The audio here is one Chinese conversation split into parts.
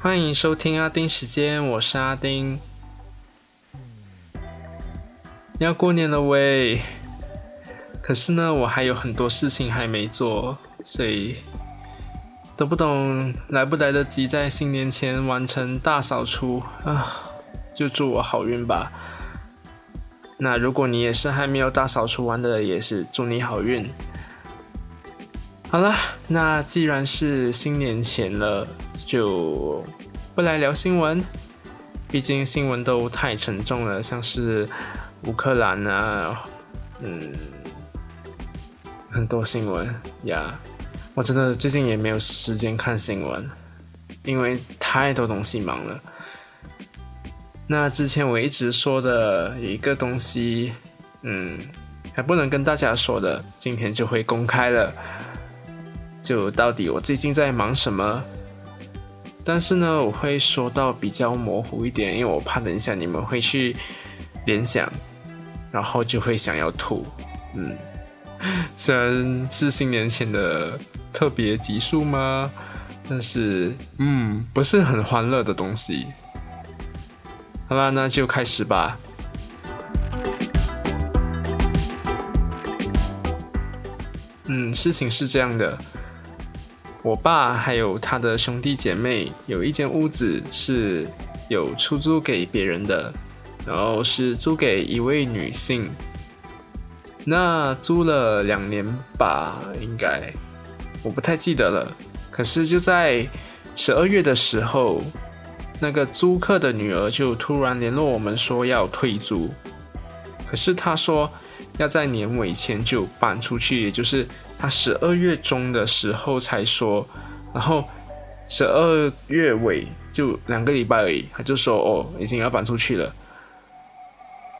欢迎收听阿丁时间，我是阿丁。要过年了喂，可是呢，我还有很多事情还没做，所以都不懂来不来得及在新年前完成大扫除啊！就祝我好运吧。那如果你也是还没有大扫除完的，也是祝你好运。好了，那既然是新年前了，就不来聊新闻，毕竟新闻都太沉重了，像是乌克兰啊，嗯，很多新闻呀，我真的最近也没有时间看新闻，因为太多东西忙了。那之前我一直说的一个东西，嗯，还不能跟大家说的，今天就会公开了。就到底我最近在忙什么？但是呢，我会说到比较模糊一点，因为我怕等一下你们会去联想，然后就会想要吐。嗯，虽然是新年前的特别集数吗？但是，嗯，不是很欢乐的东西。好啦，那就开始吧。嗯，事情是这样的，我爸还有他的兄弟姐妹有一间屋子是有出租给别人的，然后是租给一位女性。那租了两年吧，应该我不太记得了。可是就在十二月的时候。那个租客的女儿就突然联络我们说要退租，可是她说要在年尾前就搬出去，也就是他十二月中的时候才说，然后十二月尾就两个礼拜而已，他就说哦已经要搬出去了。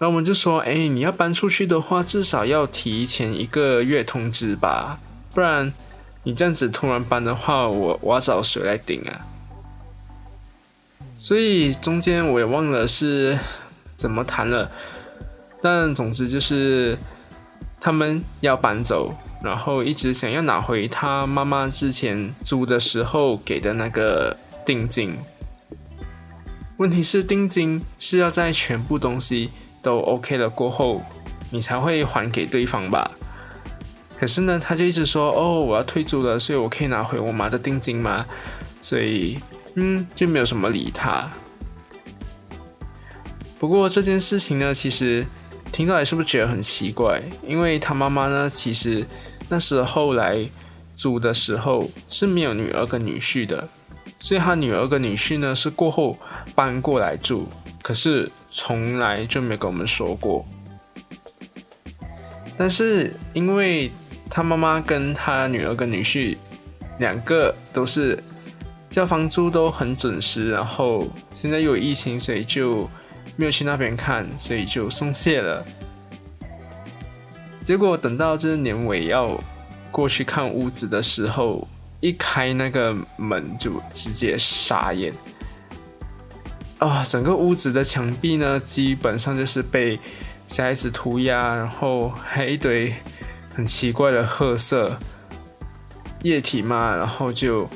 那我们就说，哎，你要搬出去的话，至少要提前一个月通知吧，不然你这样子突然搬的话，我我要找谁来顶啊？所以中间我也忘了是怎么谈了，但总之就是他们要搬走，然后一直想要拿回他妈妈之前租的时候给的那个定金。问题是定金是要在全部东西都 OK 了过后，你才会还给对方吧？可是呢，他就一直说：“哦，我要退租了，所以我可以拿回我妈的定金吗？”所以。嗯，就没有什么理他。不过这件事情呢，其实听到来是不是觉得很奇怪？因为他妈妈呢，其实那时候来租的时候是没有女儿跟女婿的，所以他女儿跟女婿呢是过后搬过来住，可是从来就没跟我们说过。但是因为他妈妈跟他女儿跟女婿两个都是。交房租都很准时，然后现在又有疫情，所以就没有去那边看，所以就松懈了。结果等到这年尾要过去看屋子的时候，一开那个门就直接傻眼啊！整个屋子的墙壁呢，基本上就是被小孩子涂鸦，然后还一堆很奇怪的褐色液体嘛，然后就。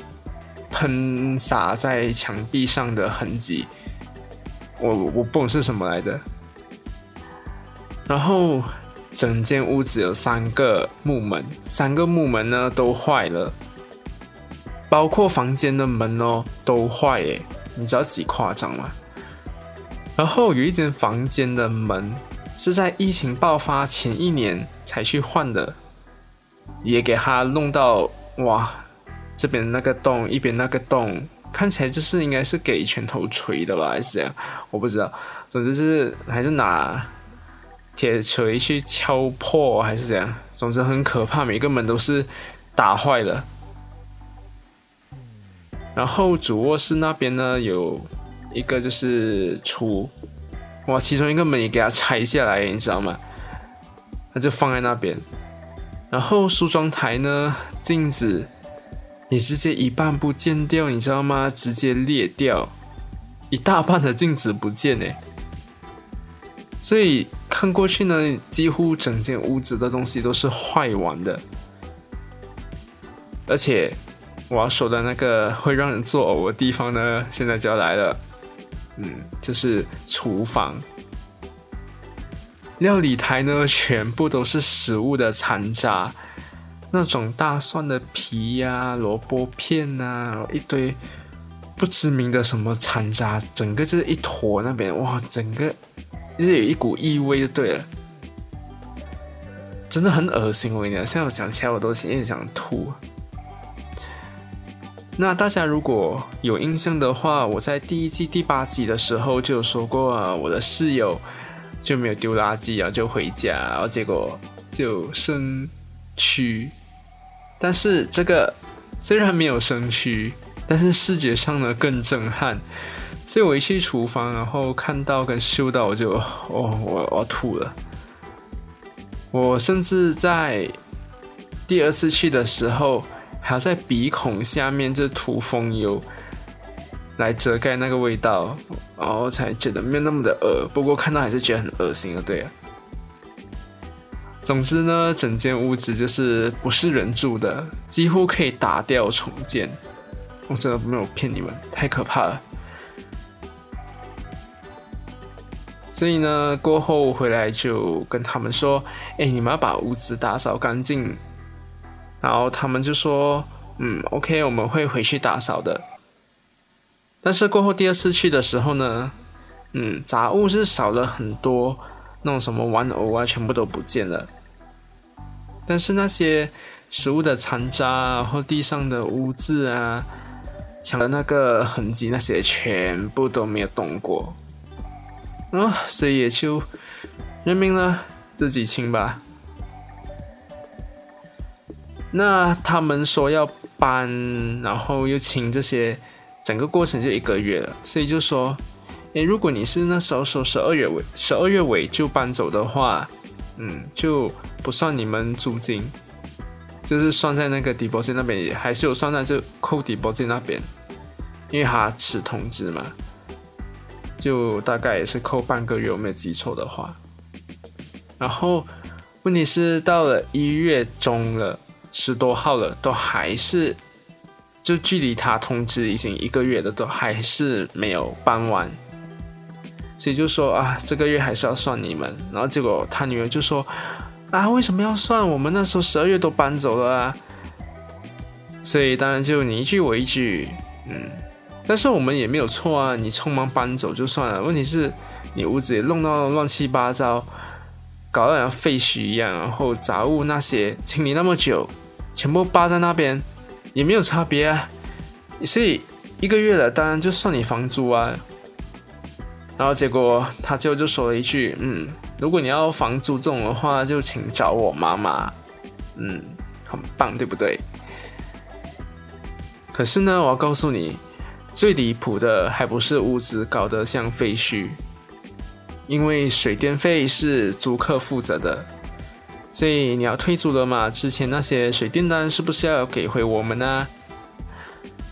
喷洒在墙壁上的痕迹，我我不懂是什么来的。然后整间屋子有三个木门，三个木门呢都坏了，包括房间的门哦都坏耶，你知道几夸张吗？然后有一间房间的门是在疫情爆发前一年才去换的，也给他弄到哇。这边那个洞，一边那个洞，看起来就是应该是给拳头锤的吧，还是这样？我不知道。总之是还是拿铁锤去敲破，还是怎样？总之很可怕，每个门都是打坏了。然后主卧室那边呢，有一个就是厨，哇，其中一个门也给它拆下来，你知道吗？它就放在那边。然后梳妆台呢，镜子。你直接一半不见掉，你知道吗？直接裂掉，一大半的镜子不见哎。所以看过去呢，几乎整间屋子的东西都是坏完的。而且我要说的那个会让人作呕的地方呢，现在就要来了。嗯，就是厨房。料理台呢，全部都是食物的残渣，那种大蒜的皮呀、萝卜片呐，一堆不知名的什么残渣，整个就是一坨那边，哇，整个就是有一股异味就对了，真的很恶心。我跟你讲，现在我想起来我都有点想吐。那大家如果有印象的话，我在第一季第八集的时候就有说过，我的室友就没有丢垃圾，然后就回家，然后结果就生蛆。但是这个虽然没有生蛆，但是视觉上呢更震撼。所以我一去厨房，然后看到跟嗅到，我就哦，我我吐了。我甚至在第二次去的时候。还要在鼻孔下面就涂风油，来遮盖那个味道，然后才觉得没有那么的恶。不过看到还是觉得很恶心的，对啊。总之呢，整间屋子就是不是人住的，几乎可以打掉重建。我真的没有骗你们，太可怕了。所以呢，过后回来就跟他们说：“哎，你们要把屋子打扫干净。”然后他们就说：“嗯，OK，我们会回去打扫的。”但是过后第二次去的时候呢，嗯，杂物是少了很多，那种什么玩偶啊，全部都不见了。但是那些食物的残渣，然后地上的污渍啊，墙的那个痕迹，那些全部都没有动过。啊，所以也就认命了，自己清吧。那他们说要搬，然后又清这些，整个过程就一个月了。所以就说，诶，如果你是那时候说十二月尾，十二月尾就搬走的话，嗯，就不算你们租金，就是算在那个 deposit 那边，也还是有算在这扣 deposit 那边，因为他迟通知嘛，就大概也是扣半个月，我没有记错的话。然后问题是到了一月中了。十多号了，都还是就距离他通知已经一个月了，都还是没有搬完，所以就说啊，这个月还是要算你们。然后结果他女儿就说啊，为什么要算？我们那时候十二月都搬走了啊。所以当然就你一句我一句，嗯，但是我们也没有错啊，你匆忙搬走就算了，问题是你屋子也弄到乱七八糟，搞得像废墟一样，然后杂物那些清理那么久。全部扒在那边，也没有差别啊，所以一个月了，当然就算你房租啊。然后结果他最后就说了一句：“嗯，如果你要房租这种的话，就请找我妈妈。”嗯，很棒，对不对？可是呢，我要告诉你，最离谱的还不是屋子搞得像废墟，因为水电费是租客负责的。所以你要退租了嘛？之前那些水电单是不是要给回我们呢？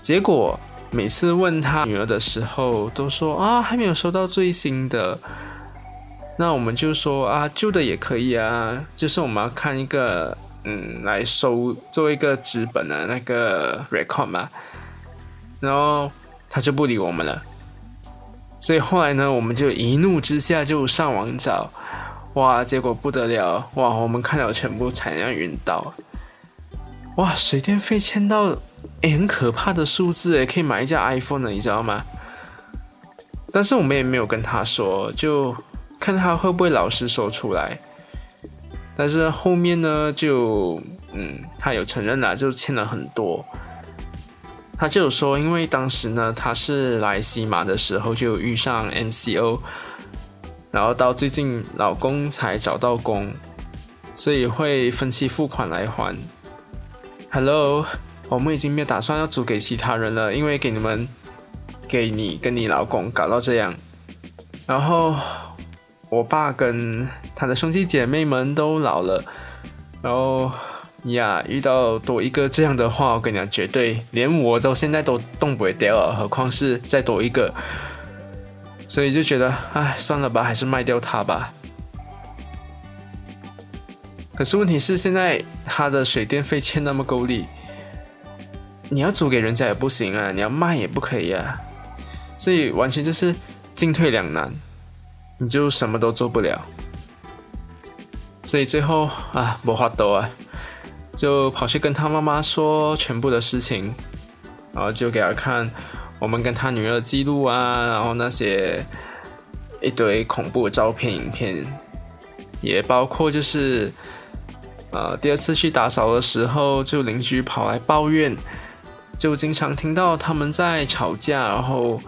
结果每次问他女儿的时候，都说啊还没有收到最新的。那我们就说啊旧的也可以啊，就是我们要看一个嗯来收做一个资本的那个 record 嘛。然后他就不理我们了。所以后来呢，我们就一怒之下就上网找。哇，结果不得了！哇，我们看了全部才要晕倒。哇，水电费签到，哎，很可怕的数字哎，可以买一架 iPhone 了，你知道吗？但是我们也没有跟他说，就看他会不会老实说出来。但是后面呢，就嗯，他有承认了，就欠了很多。他就有说，因为当时呢，他是来西马的时候就遇上 MCO。然后到最近，老公才找到工，所以会分期付款来还。Hello，我们已经没有打算要租给其他人了，因为给你们、给你跟你老公搞到这样。然后我爸跟他的兄弟姐妹们都老了，然后呀，遇到多一个这样的话，我跟你讲，绝对连我都现在都动不掉了，何况是再多一个。所以就觉得，唉，算了吧，还是卖掉它吧。可是问题是，现在他的水电费欠那么够力，你要租给人家也不行啊，你要卖也不可以啊，所以完全就是进退两难，你就什么都做不了。所以最后啊，不花多啊，就跑去跟他妈妈说全部的事情，然后就给他看我们跟他女儿的记录啊，然后那些一堆恐怖的照片、影片，也包括就是呃第二次去打扫的时候，就邻居跑来抱怨。就经常听到他们在吵架，然后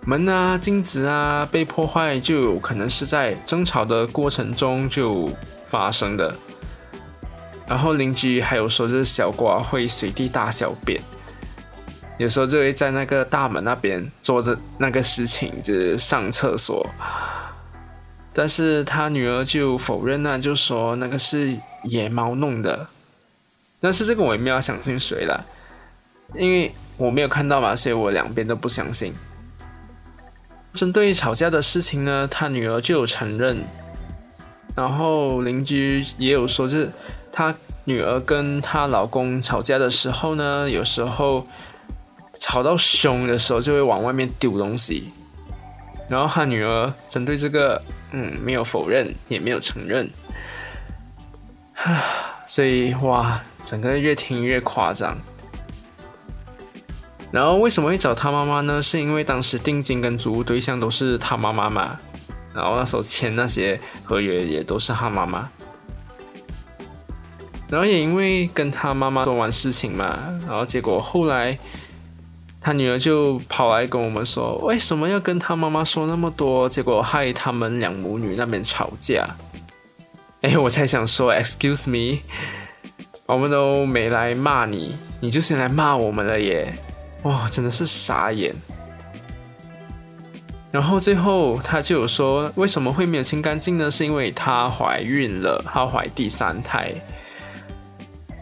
门啊、镜子啊被破坏，就有可能是在争吵的过程中就发生的。然后邻居还有说，就是小瓜会随地大小便，有时候就会在那个大门那边做着那个事情，就是上厕所。但是他女儿就否认了，就说那个是野猫弄的。但是这个我也没有相信谁了。因为我没有看到嘛，所以我两边都不相信。针对吵架的事情呢，他女儿就有承认，然后邻居也有说，就是他女儿跟她老公吵架的时候呢，有时候吵到凶的时候就会往外面丢东西，然后他女儿针对这个，嗯，没有否认，也没有承认，所以哇，整个越听越夸张。然后为什么会找他妈妈呢？是因为当时定金跟租屋对象都是他妈妈嘛，然后那时候签那些合约也都是他妈妈，然后也因为跟他妈妈做完事情嘛，然后结果后来他女儿就跑来跟我们说，为什么要跟他妈妈说那么多？结果害他们两母女那边吵架。哎，我才想说，excuse me，我们都没来骂你，你就先来骂我们了耶。哇，真的是傻眼。然后最后他就有说，为什么会没有清干净呢？是因为她怀孕了，她怀第三胎，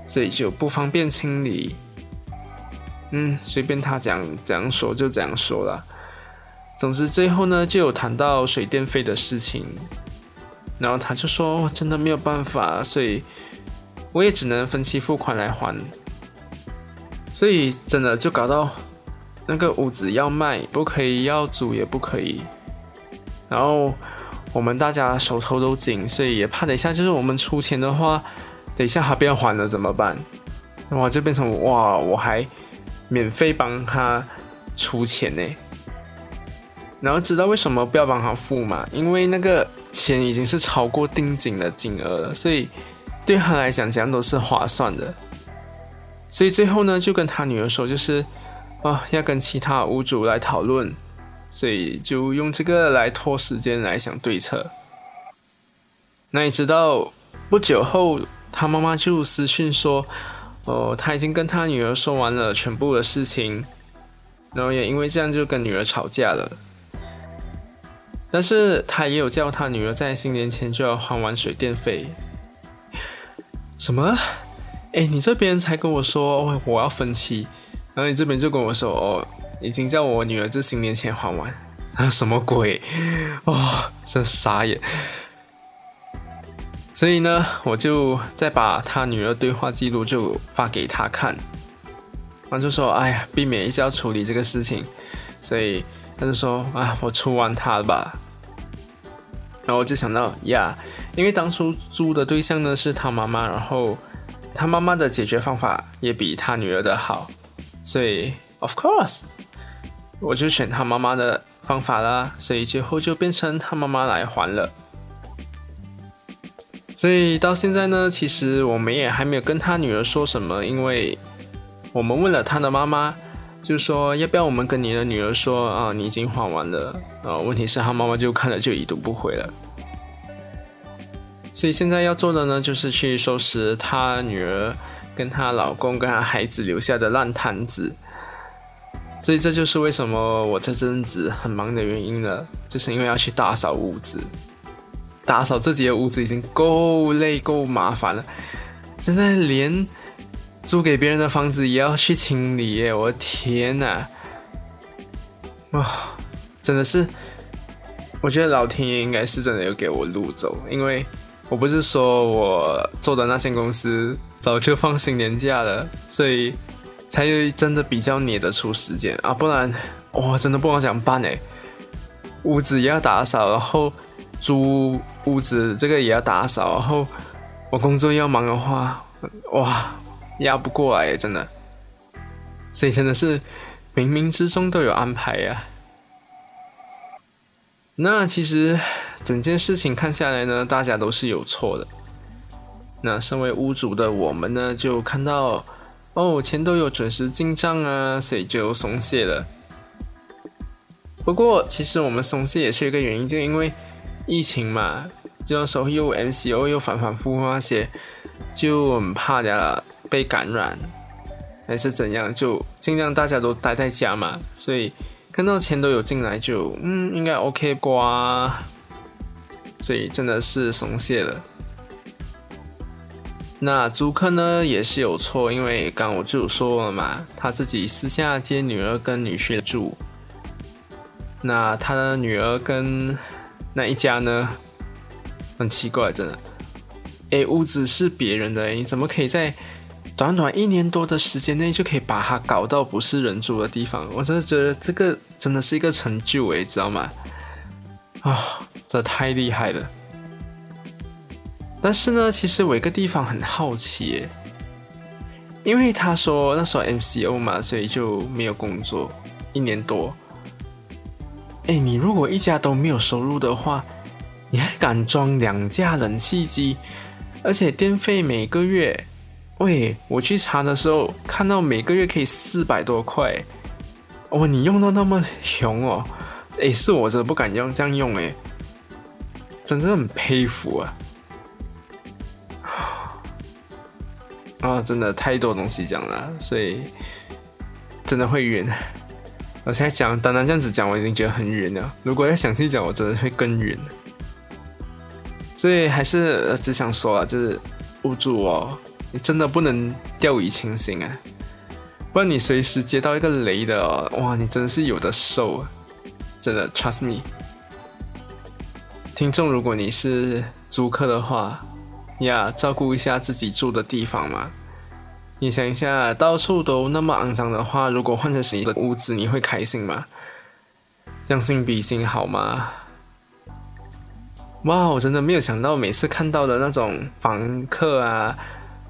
所以就不方便清理。嗯，随便他讲怎样说就怎样说了。总之最后呢，就有谈到水电费的事情，然后他就说，真的没有办法，所以我也只能分期付款来还。所以真的就搞到那个屋子要卖不可以，要租也不可以。然后我们大家手头都紧，所以也怕等一下就是我们出钱的话，等一下他不要还了怎么办？哇，就变成哇，我还免费帮他出钱呢。然后知道为什么不要帮他付嘛？因为那个钱已经是超过定金的金额了，所以对他来讲这样都是划算的。所以最后呢，就跟他女儿说，就是啊，要跟其他屋主来讨论，所以就用这个来拖时间来想对策。那你知道不久后，他妈妈就私讯说，哦，他已经跟他女儿说完了全部的事情，然后也因为这样就跟女儿吵架了。但是他也有叫他女儿在新年前就要还完水电费。什么？哎，你这边才跟我说我要分期，然后你这边就跟我说哦，已经叫我女儿这新年前还完啊？什么鬼？哦，真傻眼。所以呢，我就再把他女儿对话记录就发给他看，然后就说哎呀，避免一下要处理这个事情，所以他就说啊，我出完他吧。然后我就想到呀，因为当初租的对象呢是他妈妈，然后。他妈妈的解决方法也比他女儿的好，所以 of course 我就选他妈妈的方法啦。所以最后就变成他妈妈来还了。所以到现在呢，其实我们也还没有跟他女儿说什么，因为我们问了他的妈妈，就说要不要我们跟你的女儿说啊，你已经还完了啊？问题是他妈妈就看了就已读不回了。所以现在要做的呢，就是去收拾她女儿、跟她老公、跟她孩子留下的烂摊子。所以这就是为什么我这阵子很忙的原因了，就是因为要去打扫屋子。打扫自己的屋子已经够累、够麻烦了，现在连租给别人的房子也要去清理耶！我的天哪！哇，真的是，我觉得老天爷应该是真的有给我路走，因为。我不是说我做的那间公司早就放新年假了，所以才真的比较捏得出时间啊，不然哇，真的不好讲办哎。屋子也要打扫，然后租屋子这个也要打扫，然后我工作要忙的话，哇，压不过来真的。所以真的是冥冥之中都有安排呀。那其实整件事情看下来呢，大家都是有错的。那身为屋主的我们呢，就看到哦，钱都有准时进账啊，所以就松懈了。不过，其实我们松懈也是一个原因，就因为疫情嘛，就那时候又 MCO 又反反复复那些，就很怕的被感染，还是怎样，就尽量大家都待在家嘛，所以。看到钱都有进来，就嗯，应该 OK 瓜，所以真的是松懈了。那租客呢也是有错，因为刚我就说了嘛，他自己私下接女儿跟女婿住。那他的女儿跟那一家呢，很奇怪，真的。哎，屋子是别人的，你怎么可以在？短短一年多的时间内就可以把它搞到不是人住的地方，我真的觉得这个真的是一个成就诶，知道吗？啊，这太厉害了！但是呢，其实我一个地方很好奇诶，因为他说那时候 MCO 嘛，所以就没有工作一年多。哎，你如果一家都没有收入的话，你还敢装两架冷气机，而且电费每个月？喂，我去查的时候看到每个月可以四百多块，哦，你用到那么穷哦，哎，是我真的不敢用这样用哎，真的很佩服啊！啊，真的太多东西讲了，所以真的会晕。我现在讲，单单这样子讲，我已经觉得很晕了。如果要详细讲，我真的会更晕。所以还是只想说啊，就是捂住哦。你真的不能掉以轻心啊！不然你随时接到一个雷的，哇，你真的是有的受啊！真的，trust me。听众，如果你是租客的话，呀，照顾一下自己住的地方嘛。你想一下，到处都那么肮脏的话，如果换成你的屋子，你会开心吗？将心比心好吗？哇，我真的没有想到，每次看到的那种房客啊。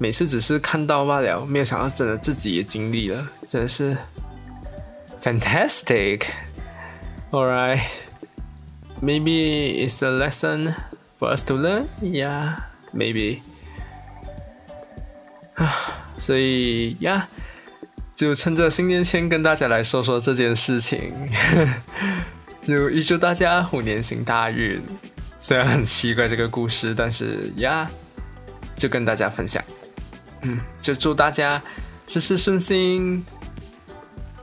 每次只是看到罢了，没有想到真的自己也经历了，真的是 fantastic。Alright, maybe it's a lesson for us to learn. Yeah, maybe. 啊，所以呀，就趁着新年前跟大家来说说这件事情，就预祝大家虎年行大运。虽然很奇怪这个故事，但是呀，就跟大家分享。嗯，就祝大家事事顺心。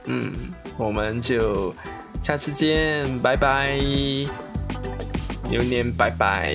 嗯，我们就下次见，拜拜，牛年拜拜。